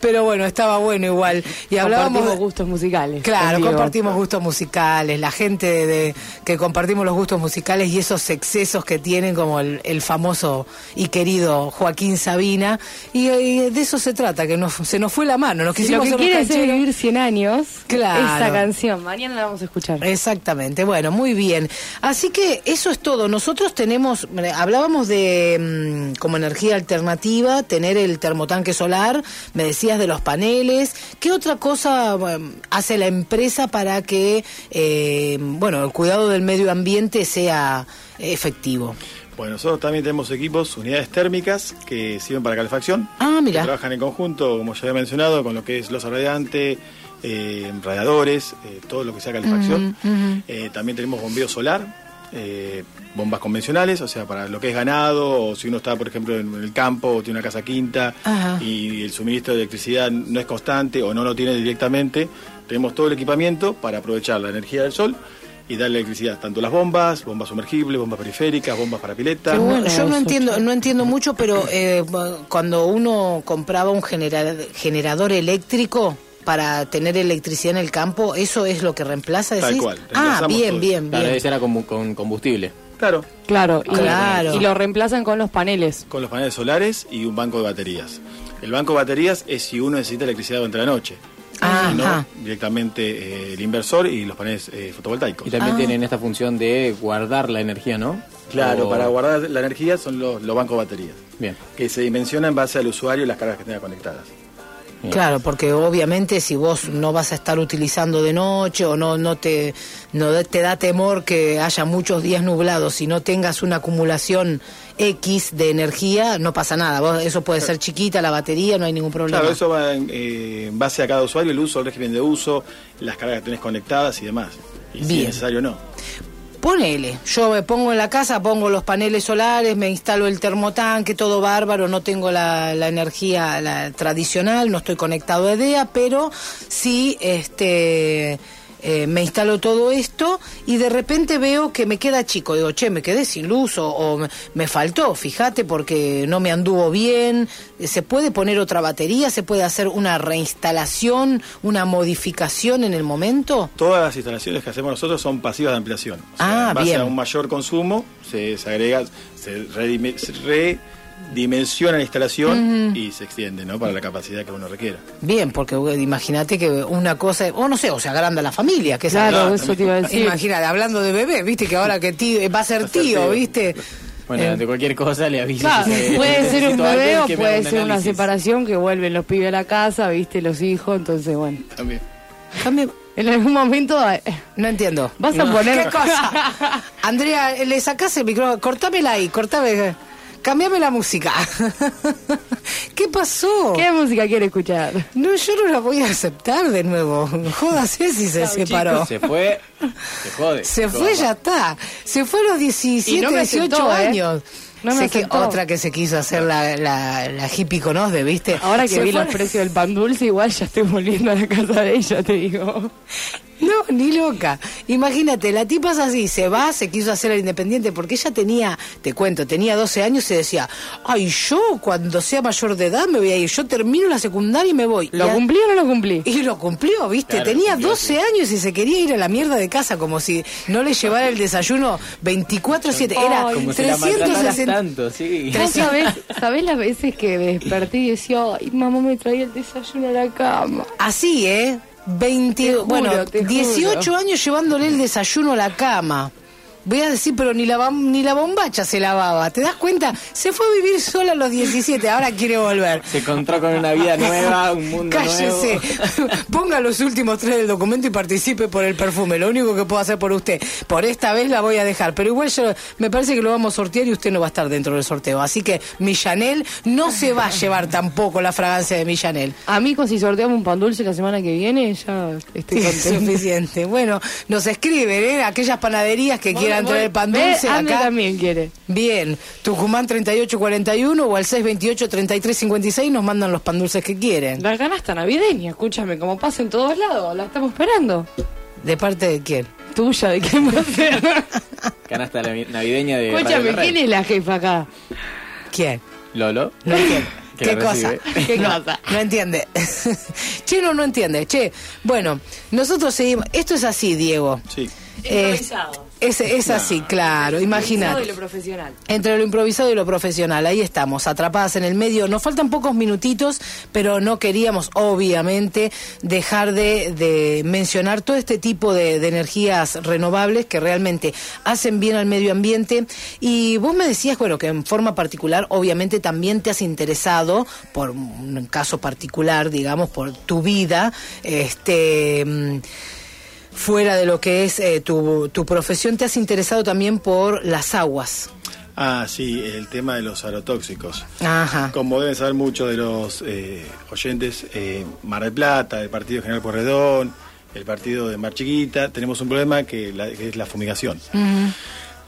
Pero bueno, estaba bueno igual. Y hablábamos... Compartimos gustos musicales. Claro, compartimos gustos musicales, la gente de, de- que compartimos los gustos musicales y esos excesos que tienen como el, el famoso y querido Joaquín Sabina y, y de eso se trata, que nos, se nos fue la mano, nos Si lo quisimos que quiere es vivir 100 años, Claro. esa canción. Mañana la vamos a escuchar. Exactamente, bueno, muy bien. Así que eso es todo. Nosotros tenemos, hablábamos de mm, como energía alternativa, tener el termotanque solar, me decías de los paneles. ¿Qué otra cosa bueno, hace la empresa para que, eh, bueno, el cuidado del medio ambiente sea efectivo? Bueno, nosotros también tenemos equipos, unidades térmicas que sirven para calefacción. Ah, mira. Trabajan en conjunto, como ya había mencionado, con lo que es losa radiante, eh, radiadores, eh, todo lo que sea calefacción. Eh, también tenemos bombeo solar, bombas convencionales, o sea, para lo que es ganado, o si uno está, por ejemplo, en el campo o tiene una casa quinta Ajá. y el suministro de electricidad no es constante o no lo tiene directamente, tenemos todo el equipamiento para aprovechar la energía del sol y darle electricidad tanto las bombas, bombas sumergibles, bombas periféricas, bombas para pileta. Bueno, Yo no entiendo, no entiendo mucho, pero eh, cuando uno compraba un genera- generador eléctrico para tener electricidad en el campo, ¿eso es lo que reemplaza? Tal decís? cual, Ah, bien, todo. bien, Claro, bien. era con, con combustible. Claro. Claro, y, Claro. y lo reemplazan con los paneles. Con los paneles solares y un banco de baterías. El banco de baterías es si uno necesita electricidad durante la noche. Si no, directamente eh, el inversor y los paneles eh, fotovoltaicos. Y también Ah. tienen esta función de guardar la energía, ¿no? Claro, O- para guardar la energía son los, los bancos de baterías. Bien. Que se dimensionan en base al usuario y las cargas que tenga conectadas. Claro, porque obviamente si vos no vas a estar utilizando de noche o no no te no te da temor que haya muchos días nublados y no tengas una acumulación X de energía, no pasa nada. Vos, eso puede ser chiquita la batería, no hay ningún problema. Claro, eso va en, eh, en base a cada usuario, el uso, el régimen de uso, las cargas que tenés conectadas y demás. Y si Bien. es necesario o no. Ponele, yo me pongo en la casa, pongo los paneles solares, me instalo el termotanque, todo bárbaro, no tengo la, la energía la tradicional, no estoy conectado a EDEA, pero sí este, eh, me instalo todo esto y de repente veo que me queda chico. Digo, che, me quedé sin luz o, o me- faltó, fíjate, porque no me anduvo bien. ¿Se puede poner otra batería? ¿Se puede hacer una reinstalación, una modificación en el momento? Todas las instalaciones que hacemos nosotros son pasivas de ampliación. O sea, Ah, en base bien. a un mayor consumo, se, se agrega, se redime- se redimensiona la instalación y se extiende ¿no? para la capacidad que uno requiera. Bien, porque eh, imagínate que una cosa, o no sé, o se agranda la familia, que Claro, es eso te iba a decir. Imagínate, hablando de bebé, viste que ahora que tío, va a ser tío, tío. viste. Bueno, Eh, ante cualquier cosa le aviso. Claro, puede ser un bebé o puede un ser una separación que vuelven los pibes a la casa, viste, los hijos, entonces bueno. También. cambia- En algún momento eh, no entiendo. vas a poner ¿Qué cosa? [laughs] Andrea, le sacás el micrófono, cortámela ahí, cortame, cambiame la música. [laughs] ¿Qué pasó? ¿Qué música quiere escuchar? No, yo no la voy a aceptar de nuevo. Jódase [laughs] si se separó. Se fue, se jode. Se fue, ya está. Se fue a los 17, Y no me 18 aceptó, ¿eh? años. No me Sé que otra que se quiso hacer la, la, la hippie conosde, ¿viste? Ahora que Se vi fue- los precios del pan dulce, igual ya estoy volviendo a la casa de ella, te digo. [laughs] [laughs] No, ni loca. Imagínate, la tipa es así, se va, se quiso hacer el independiente porque ella tenía, te cuento, tenía 12 años y se decía, ay, yo cuando sea mayor de edad me voy a ir, yo termino la secundaria y me voy. ¿Lo a- cumplí o no lo cumplí? Y lo cumplió, ¿viste? Claro, Tenía cumplió, 12 años y se quería ir a la mierda de casa como si no le llevara el desayuno 24-7. Era Como si la maltrataras 360. tanto, sí. ¿Vos sabés, sabés las veces que desperté y decía, ay, mamá me traía el desayuno a la cama? Así, ¿eh? 20, Te juro, bueno, te juro. 18 años llevándole el desayuno a la cama. Voy a decir, pero ni la, ni la bombacha se lavaba. ¿Te das cuenta? Se fue a vivir sola a los 17, ahora quiere volver. Se encontró con una vida nueva, un mundo Cállese. nuevo. [laughs] Ponga los últimos tres del documento y participe por el perfume. Lo único que puedo hacer por usted. Por esta vez la voy a dejar. Pero igual yo, me parece que lo vamos a sortear y usted no va a estar dentro del sorteo. Así que mi Chanel no se va a llevar tampoco la fragancia de mi Chanel. Amigos, si sorteamos un pan dulce la semana que viene, ya estoy Sí, contenta. suficiente. Bueno, nos escriben, ¿eh? Aquellas panaderías que quieran entrar el pan dulce acá. también quiere. Bien, Tucumán 3841 o al 628 3356 nos mandan los pan dulces que quieren. La canasta navideña, escúchame, como pasa en todos lados, la estamos esperando. ¿De parte de quién? Tuya, ¿de quién va a ser? [laughs] Canasta navi- navideña de Escúchame. ¿quién es la jefa acá? ¿Quién? Lolo. No [laughs] ¿Qué cosa? [laughs] ¿Qué no, cosa? No entiende. che, no, no entiende. Che, bueno, nosotros seguimos. Esto es así, Diego. Sí. Eh, Improvisado. Es, es así, claro, Improvisado imagínate. y lo profesional. Entre lo improvisado y lo profesional, ahí estamos, atrapadas en el medio. Nos faltan pocos minutitos, pero no queríamos, obviamente, dejar de, de mencionar todo este tipo de, de energías renovables que realmente hacen bien al medio ambiente. Y vos me decías, bueno, que en forma particular, obviamente, también te has interesado, por un caso particular, digamos, por tu vida, este. Fuera de lo que es eh, tu, tu profesión, te has interesado también por las aguas. Ah, sí, el tema de los aerotóxicos. Ajá. Como deben saber muchos de los eh, oyentes, eh, Mar del Plata, el Partido General Porredón, el Partido de Mar Chiquita, tenemos un problema que, la- que es la fumigación.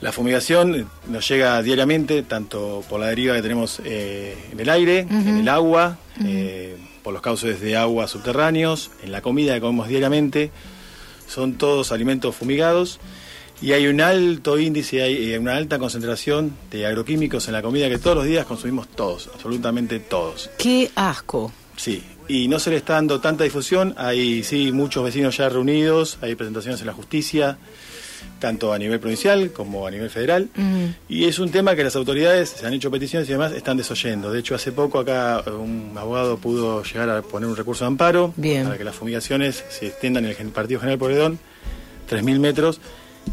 La fumigación eh, nos llega diariamente, tanto por la deriva que tenemos eh, en el aire, en el agua, por los cauces de agua subterráneos, en la comida que comemos diariamente. Son todos alimentos fumigados y hay un alto índice, hay eh, una alta concentración de agroquímicos en la comida que todos los días consumimos todos, absolutamente todos. Qué asco. Sí, y no se le está dando tanta difusión. Hay, sí, muchos vecinos ya reunidos, hay presentaciones en la justicia, tanto a nivel provincial como a nivel federal. Y es un tema que las autoridades, se han hecho peticiones y demás, están desoyendo. De hecho, hace poco acá eh, un abogado pudo llegar a poner un recurso de amparo Bien. para que las fumigaciones se extiendan en el Partido General Porredón, 3.000 metros,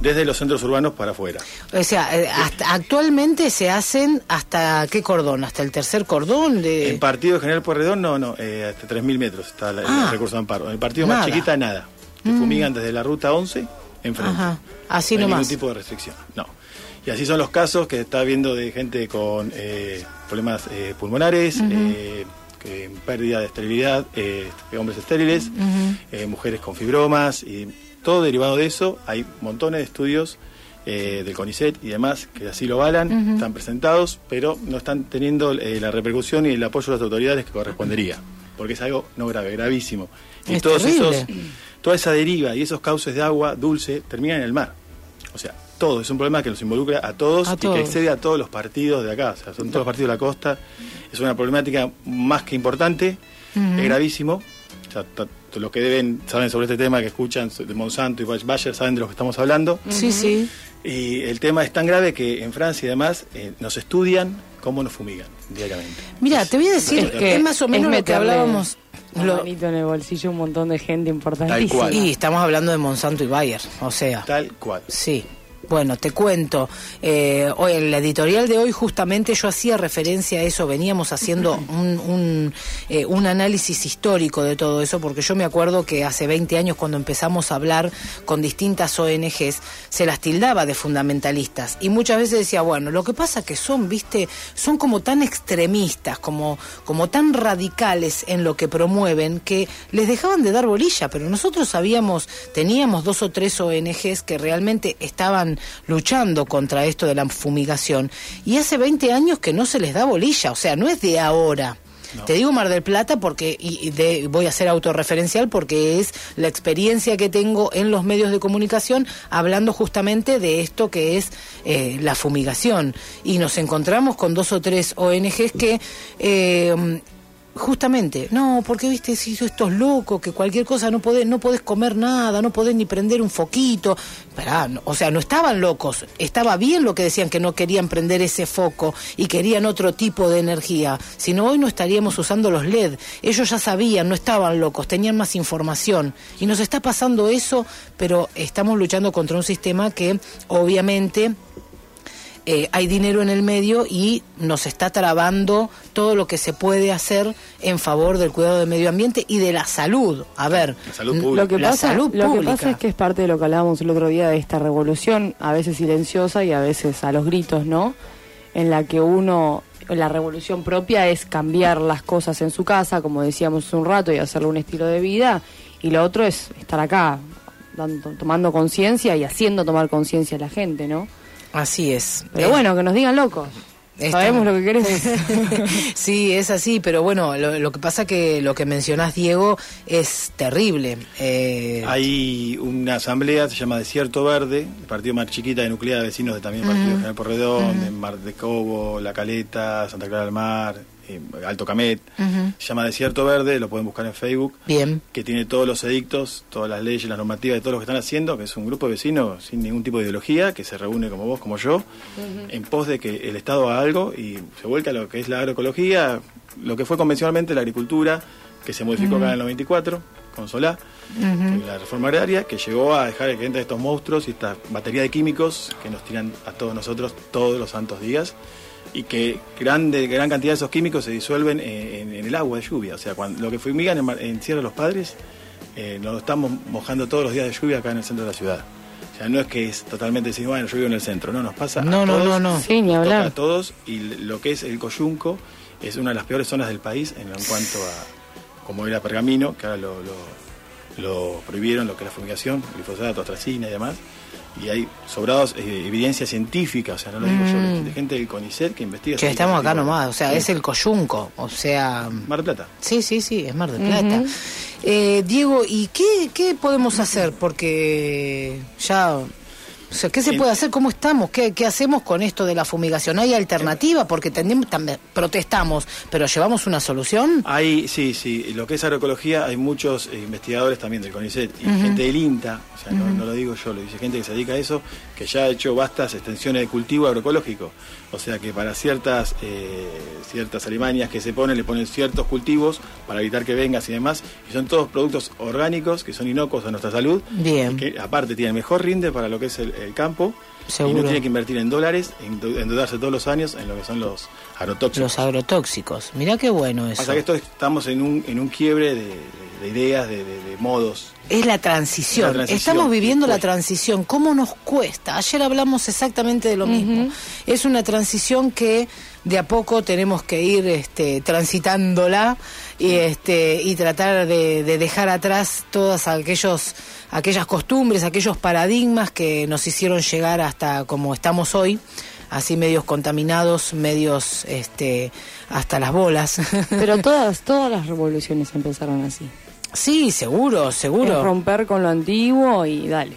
desde los centros urbanos para afuera. O sea, eh, hasta, actualmente se hacen hasta qué cordón, hasta el tercer cordón de... En Partido General Porredón, no, no, eh, hasta 3.000 metros está la- Ah. el recurso de amparo. En el partido Nada. más chiquita, nada. Te Mm. fumigan desde la ruta 11 enfrente. Ajá, así no nomás. ningún tipo de restricción. No. Y así son los casos que está viendo de gente con eh, problemas eh, pulmonares, eh, que- pérdida de esterilidad, eh, hombres estériles, eh, mujeres con fibromas y todo derivado de eso. Hay montones de estudios eh, del CONICET y demás que así lo avalan, están presentados, pero no están teniendo eh, la repercusión y el apoyo de las autoridades que correspondería, porque es algo no grave, gravísimo. Y Es todos terrible. esos, toda esa deriva y esos cauces de agua dulce terminan en el mar. O sea, todo es un problema que nos involucra a todos A y todos. que excede a todos los partidos de acá. O sea, son todos los partidos de la costa. Es una problemática más que importante, es gravísimo. O sea, los que deben, saben sobre este tema, que escuchan de Monsanto y Bayer, saben de lo que estamos hablando. Sí, sí. Y el tema es tan grave que en Francia y demás eh, nos estudian cómo nos fumigan diariamente. Mira, te voy a decir Es que es más o menos lo que hablábamos. Lo- manito en el bolsillo un montón de gente importantísima. Y estamos hablando de Monsanto y Bayer, o sea. Tal cual. Sí. Bueno, te cuento. Eh, hoy, en la editorial de hoy justamente yo hacía referencia a eso, veníamos haciendo [laughs] un, un, eh, un análisis histórico de todo eso, porque yo me acuerdo que hace 20 años cuando empezamos a hablar con distintas ONGs, se las tildaba de fundamentalistas. Y muchas veces decía, bueno, lo que pasa que son, viste, son como tan extremistas, como, como tan radicales en lo que promueven, que les dejaban de dar bolilla, pero nosotros sabíamos, teníamos dos o tres ONGs que realmente estaban luchando contra esto de la fumigación. Y hace 20 años que no se les da bolilla, o sea, no es de ahora. Te digo Mar del Plata porque y y de- voy a ser autorreferencial porque es la experiencia que tengo en los medios de comunicación hablando justamente de esto que es eh, la fumigación y nos encontramos con dos o tres ONGs que eh, Justamente, no, porque viste, si esto es loco, que cualquier cosa no podés, no podés comer nada, no podés ni prender un foquito. Esperá, no, o sea, no estaban locos, estaba bien lo que decían que no querían prender ese foco y querían otro tipo de energía. Si no, hoy no estaríamos usando los LED. Ellos ya sabían, no estaban locos, tenían más información. Y nos está pasando eso, pero estamos luchando contra un sistema que obviamente eh, hay dinero en el medio y nos está trabando todo lo que se puede hacer en favor del cuidado del medio ambiente y de la salud. A ver, Lo que, la pasa, salud lo que pública. pasa es que es parte de lo que hablábamos el otro día de esta revolución, a veces silenciosa y a veces a los gritos, ¿no? En la que uno, la revolución propia es cambiar las cosas en su casa, como decíamos hace un rato, y hacerle un estilo de vida, y lo otro es estar acá, dando, tomando conciencia y haciendo tomar conciencia a la gente, ¿no? Así es. Pero Eh, bueno, que nos digan locos. Está- Sabemos lo que queremos. [laughs] sí, es así, pero bueno, lo, lo que pasa que lo que mencionás, Diego, es terrible. Eh, Hay una asamblea, se llama Desierto Verde, el partido más chiquita de nuclear de vecinos de también el partido Ujú. General Porredón, Ujú. de Mar de Cobo, La Caleta, Santa Clara del Mar, eh, Alto Camet. Se llama Desierto Verde, lo pueden buscar en Facebook. Bien. Que tiene todos los edictos, todas las leyes, las normativas de todo lo que están haciendo, que es un grupo de vecinos sin ningún tipo de ideología, que se reúne como vos, como yo, en pos de que el Estado haga algo y se vuelca a lo que es la agroecología, lo que fue convencionalmente la agricultura, que se modificó Ujú. acá en el 94 con Solá, la reforma agraria, que llegó a dejar que entren estos monstruos y esta batería de químicos que nos tiran a todos nosotros todos los santos días y que grande, gran cantidad de esos químicos se disuelven en, en- el agua de lluvia. O sea, cuando, lo que fumigan en, Mar- en Sierra de los Padres, eh, nos lo estamos mojando todos los días de lluvia acá en el centro de la ciudad. O sea, no es que es totalmente decir, bueno, yo vivo en el centro, no, nos pasa a No, no, todos, no, no. Sí, ni toca hablar. a todos y lo que es el coyunco es una de las peores zonas del país en, en cuanto a, como era Pergamino, que ahora lo, lo- lo prohibieron, lo que es la fumigación, glifosato, astracina y demás. Y hay sobrados eh, evidencia científica, o sea, no lo digo yo, Mm. de gente del CONICET que investiga. que estamos acá nomás, o sea, Sí. es el coyunco, o sea... Mar del Plata. Sí, sí, sí, es Mar del Plata. Eh, Diego, ¿y qué, qué podemos hacer? Porque ya... O sea, ¿qué se puede hacer? ¿Cómo estamos? ¿Qué, qué hacemos con esto de la fumigación? ¿Hay alternativa? Porque tendemos, también protestamos, pero ¿llevamos una solución? Hay, sí, sí, lo que es agroecología, hay muchos eh, investigadores también del CONICET y gente del INTA, sea, no, no lo digo yo, lo dice gente que se dedica a eso, que ya ha hecho vastas extensiones de cultivo agroecológico. O sea que para ciertas eh, ciertas alimañas que se ponen, le ponen ciertos cultivos para evitar que vengas y demás, y son todos productos orgánicos que son inocuos a nuestra salud, Bien. y que aparte tienen mejor rinde para lo que es el, el campo, y Seguro. no tiene que invertir en dólares, en endeudarse todos los años en lo que son los agrotóxicos. Los agrotóxicos. Mirá qué bueno eso. Pasa que esto estamos en un, en un quiebre de, de- de ideas, de, de- de modos. Es la transición. La transición, Estamos viviendo la transición. ¿Cómo nos cuesta? Ayer hablamos exactamente de lo mismo. Es una transición que de a poco tenemos que ir este, transitándola y, este, y tratar de, de dejar atrás todas aquellos aquellas costumbres, aquellos paradigmas que nos hicieron llegar hasta como estamos hoy, así medios contaminados, medios este, hasta las bolas. Pero [laughs] todas, todas las revoluciones empezaron así. Sí, seguro, seguro. Es romper con lo antiguo y dale.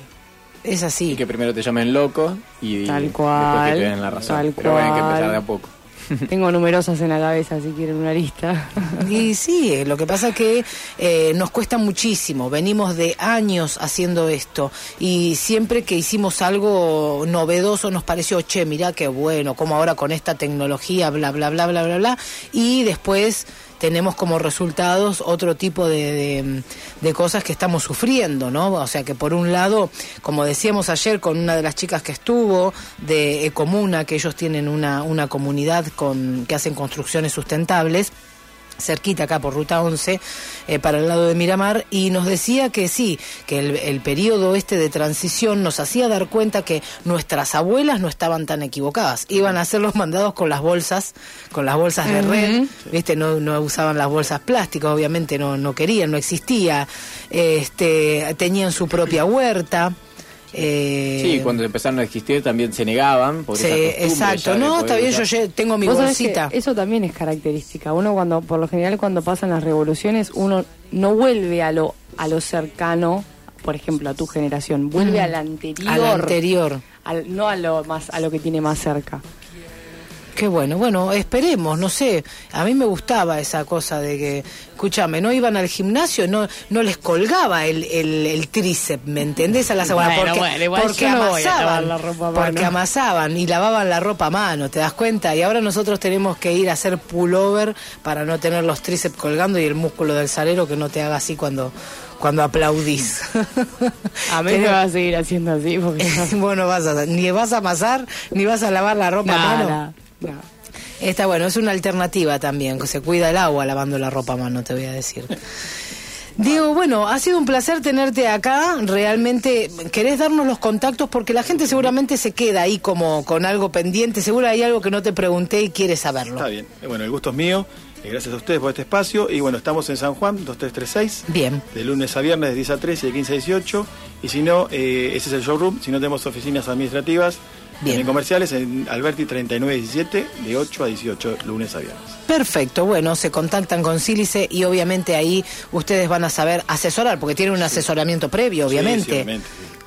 Es así. Y que primero te llamen loco y Tal después cual, que te den la razón. tal Pero bueno, hay que empezar de a poco. [laughs] Tengo numerosas en la cabeza, si quieren una lista. [laughs] Y sí, lo que pasa que eh, nos cuesta muchísimo. Venimos de años haciendo esto y siempre que hicimos algo novedoso nos pareció, che, mirá qué bueno, como ahora con esta tecnología, bla, bla, bla, bla, bla, bla. Y después tenemos como resultados otro tipo de, de, cosas que estamos sufriendo, ¿no? O sea que por un lado, como decíamos ayer con una de las chicas que estuvo de Ecomuna, que ellos tienen una, una comunidad con, que hacen construcciones sustentables, cerquita acá por Ruta 11, eh, para el lado de Miramar, y nos decía que sí, que el, el periodo este de transición nos hacía dar cuenta que nuestras abuelas no estaban tan equivocadas. Iban a hacer los mandados con las bolsas, con las bolsas de red, viste, no, no usaban las bolsas plásticas, obviamente no, no querían, no existía, este, tenían su propia huerta. Eh, Sí, cuando empezaron a existir también se negaban. Por Sí, exacto. No, está bien, usar. yo tengo mi bolsita. eso también es característica. Uno cuando, por lo general, cuando pasan las revoluciones, uno no vuelve a lo, a lo cercano, por ejemplo, a tu generación, vuelve Mm. al anterior. Al anterior. al- no a lo más, a lo que tiene más cerca. Qué bueno, bueno, esperemos, no sé, a mí me gustaba esa cosa de que, escúchame, no iban al gimnasio, no no les colgaba el, el, el tríceps, ¿me entendés? A la semana, Bueno, porque, bueno, no amasaban, la ropa a porque amasaban y lavaban la ropa a mano, ¿te das cuenta? Y ahora nosotros tenemos que ir a hacer pullover para no tener los tríceps colgando y el músculo del salero que no te haga así cuando cuando aplaudís. [laughs] A mí me va a seguir haciendo así. Porque [laughs] bueno, vas a, ni vas a amasar, ni vas a lavar la ropa a mano. Nada. Está bueno, es una alternativa también, que se cuida el agua lavando la ropa a mano, te voy a decir. [laughs] Diego, bueno, ha sido un placer tenerte acá. Realmente, ¿querés darnos los contactos? Porque la gente seguramente se queda ahí como con algo pendiente. Seguro hay algo que no te pregunté y quieres saberlo. Está bien. Bueno, el gusto es mío. Eh, gracias a ustedes por este espacio. Y bueno, estamos en San Juan, 2336. Bien. De lunes a viernes, de 10 a 13 y de 15 a 18. Y si no, eh, ese es el showroom. Si no, tenemos oficinas administrativas. Bien. En comerciales, en Alberti 3917, de 8 a 18, lunes a viernes. Perfecto, bueno, se contactan con Sílice y obviamente ahí ustedes van a saber asesorar, porque tienen un asesoramiento previo, obviamente. Sí, sí, obviamente,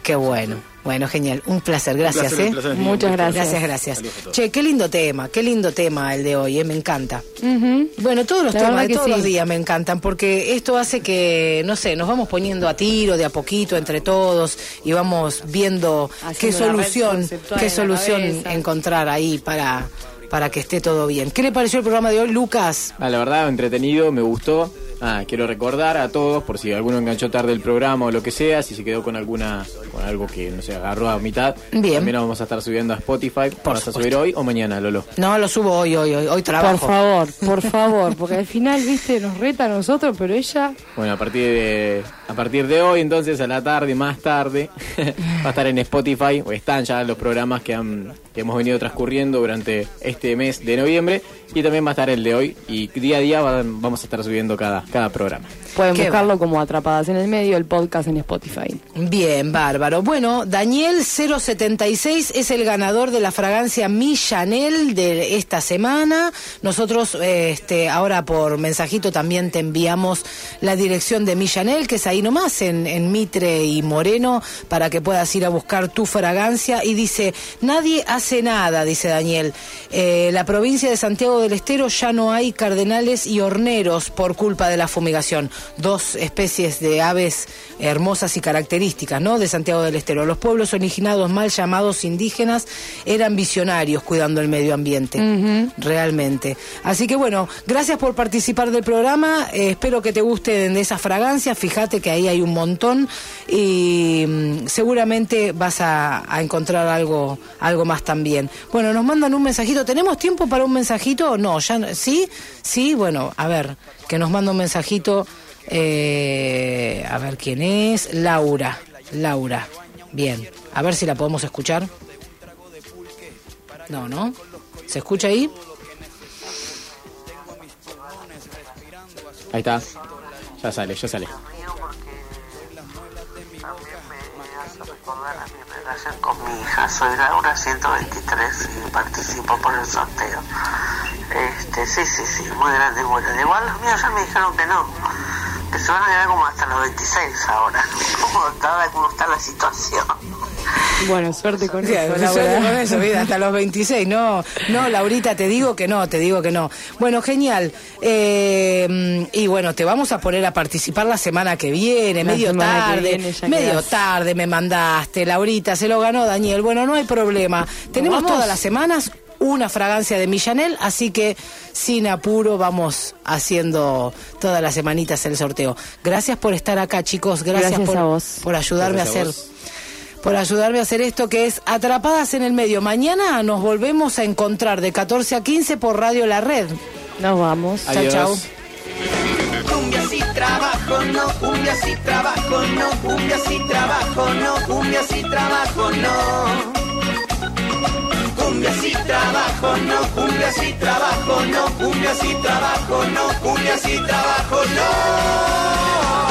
Qué bueno. Bueno, genial. Un placer, gracias. placer, ¿eh? placer. Muchas gracias. Gracias, gracias. Che, qué lindo tema, qué lindo tema el de hoy, ¿eh? me encanta. Bueno, todos los La temas de todos sí. los días me encantan, porque esto hace que, no sé, nos vamos poniendo a tiro de a poquito entre todos y vamos viendo qué Haciendo solución, qué solución encontrar ahí para, para que esté todo bien. ¿Qué le pareció el programa de hoy, Lucas? Ah, la verdad, entretenido, me gustó. Ah, quiero recordar a todos, por si alguno enganchó tarde el programa o lo que sea, si se quedó con alguna, con algo que no sé, agarró a mitad, Bien. también lo vamos a estar subiendo a Spotify. Por ¿Vas a subir hoy o mañana, Lolo? No, lo subo hoy, hoy, hoy, hoy trabajo. Por favor, por [laughs] favor, porque al final, viste, nos reta a nosotros, pero ella Bueno, a partir de a partir de hoy, entonces a la tarde, más tarde, [laughs] va a estar en Spotify, o están ya los programas que, han, que hemos venido transcurriendo durante este mes de noviembre, y también va a estar el de hoy, y día a día van- vamos a estar subiendo cada, cada programa. pueden Qué buscarlo como Atrapadas en el Medio, el podcast en Spotify. Bien, bárbaro. Bueno, Daniel 076 es el ganador de la fragancia Mi Chanel de esta semana. Nosotros, eh, este, ahora por mensajito también te enviamos la dirección de Mi Chanel, que es ahí nomás, en, en Mitre y Moreno, para que puedas ir a buscar tu fragancia. Y dice, nadie hace nada, dice Daniel. Eh, la provincia de Santiago del Estero ya no hay cardenales y horneros por culpa de la fumigación. Dos especies de aves hermosas y características, ¿no? De Santiago del Estero. Los pueblos originados mal llamados indígenas eran visionarios cuidando el medio ambiente. Realmente. Así que bueno, gracias por participar del programa. Eh, espero que te gusten de esas fragancias. Fíjate que ahí hay un montón y mm, seguramente vas a, a encontrar algo, algo más también. Bueno, nos mandan un mensajito. ¿Tenemos tiempo para un mensajito? No, ya sí, sí. Bueno, a ver, que nos manda un mensajito. eh, a ver quién es. Laura. Laura. Bien. A ver si la podemos escuchar. No, ¿no? ¿Se escucha ahí? Ahí está. Ya sale, ya sale. Con mi hija. Soy Laura 123 y participo por el sorteo. Este, sí, sí, sí, muy grande, grande. Igual los míos ya me dijeron que no, que se van a quedar como hasta los 26 ahora. Como está, cómo está la situación. Bueno, suerte con Sí, eso, suerte con eso, vida, hasta los 26. No, no, Laurita, te digo que no, te digo que no. Bueno, genial. Eh, y bueno, te vamos a poner a participar la semana que viene, La medio tarde. viene medio quedás. tarde me mandaste, Laurita, se lo ganó Daniel. Bueno, no hay problema. Tenemos vamos? todas las semanas una fragancia de Millanel, así que sin apuro vamos haciendo todas las semanitas el sorteo. Gracias por estar acá, chicos. Gracias, Gracias por, a vos. por ayudarme Gracias a a hacer por ayudarme a hacer esto que es Atrapadas en el Medio. Mañana nos volvemos a encontrar de 14 a 15 por Radio La Red. Nos vamos. Chao, chao. Cumbia si trabajo, no, cumbia si trabajo, no, cumbia si trabajo, no, cumbia si trabajo, no. Cumbia si trabajo, no, cumbia si trabajo, no, cumbia si trabajo, no, cumbia si trabajo, no.